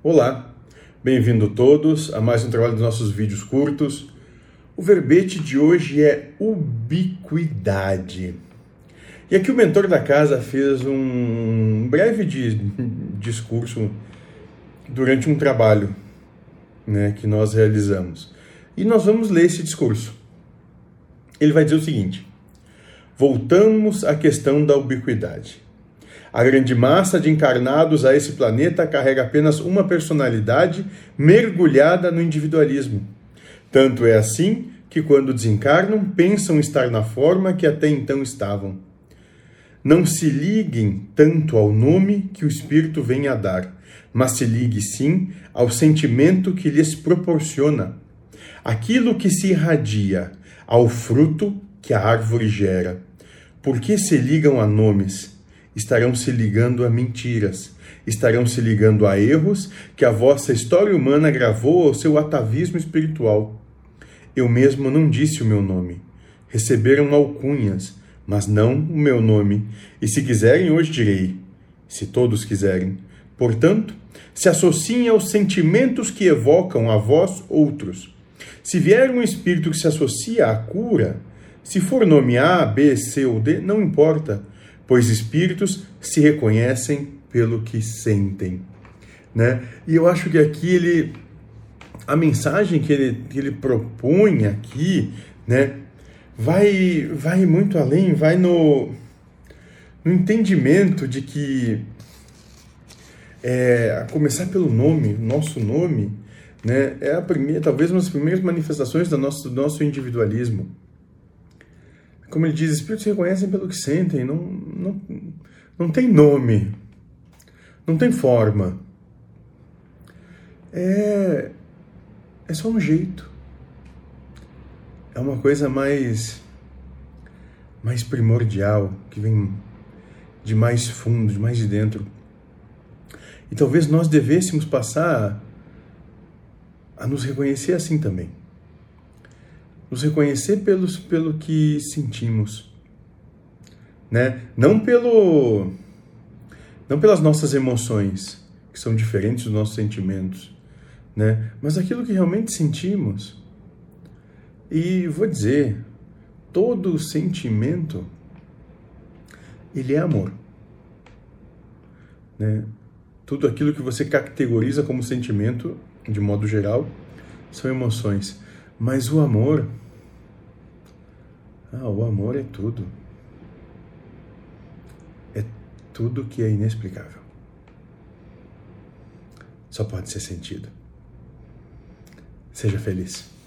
Olá, bem-vindo todos a mais um trabalho dos nossos vídeos curtos. O verbete de hoje é ubiquidade. E aqui o mentor da casa fez um breve discurso durante um trabalho né, que nós realizamos. E nós vamos ler esse discurso. Ele vai dizer o seguinte: Voltamos à questão da ubiquidade. A grande massa de encarnados a esse planeta carrega apenas uma personalidade mergulhada no individualismo. Tanto é assim que, quando desencarnam, pensam estar na forma que até então estavam. Não se liguem tanto ao nome que o Espírito vem a dar, mas se ligue sim ao sentimento que lhes proporciona. Aquilo que se irradia, ao fruto que a árvore gera. Por que se ligam a nomes? Estarão se ligando a mentiras, estarão se ligando a erros que a vossa história humana gravou ao seu atavismo espiritual. Eu mesmo não disse o meu nome. Receberam alcunhas, mas não o meu nome. E se quiserem, hoje direi, se todos quiserem. Portanto, se associem aos sentimentos que evocam a vós outros. Se vier um espírito que se associa à cura, se for nome A, B, C ou D, não importa pois espíritos se reconhecem pelo que sentem, né? E eu acho que aqui ele a mensagem que ele, que ele propõe aqui, né, vai vai muito além, vai no, no entendimento de que é, a começar pelo nome, nosso nome, né, é a primeira, talvez uma das primeiras manifestações do nosso, do nosso individualismo. Como ele diz, espíritos se reconhecem pelo que sentem, não, não, não tem nome, não tem forma. É, é só um jeito. É uma coisa mais, mais primordial, que vem de mais fundo, de mais de dentro. E talvez nós devêssemos passar a nos reconhecer assim também nos reconhecer pelos, pelo que sentimos, né? Não pelo não pelas nossas emoções, que são diferentes dos nossos sentimentos, né? Mas aquilo que realmente sentimos. E vou dizer, todo sentimento ele é amor, né? Tudo aquilo que você categoriza como sentimento, de modo geral, são emoções. Mas o amor, ah, o amor é tudo. É tudo que é inexplicável. Só pode ser sentido. Seja feliz.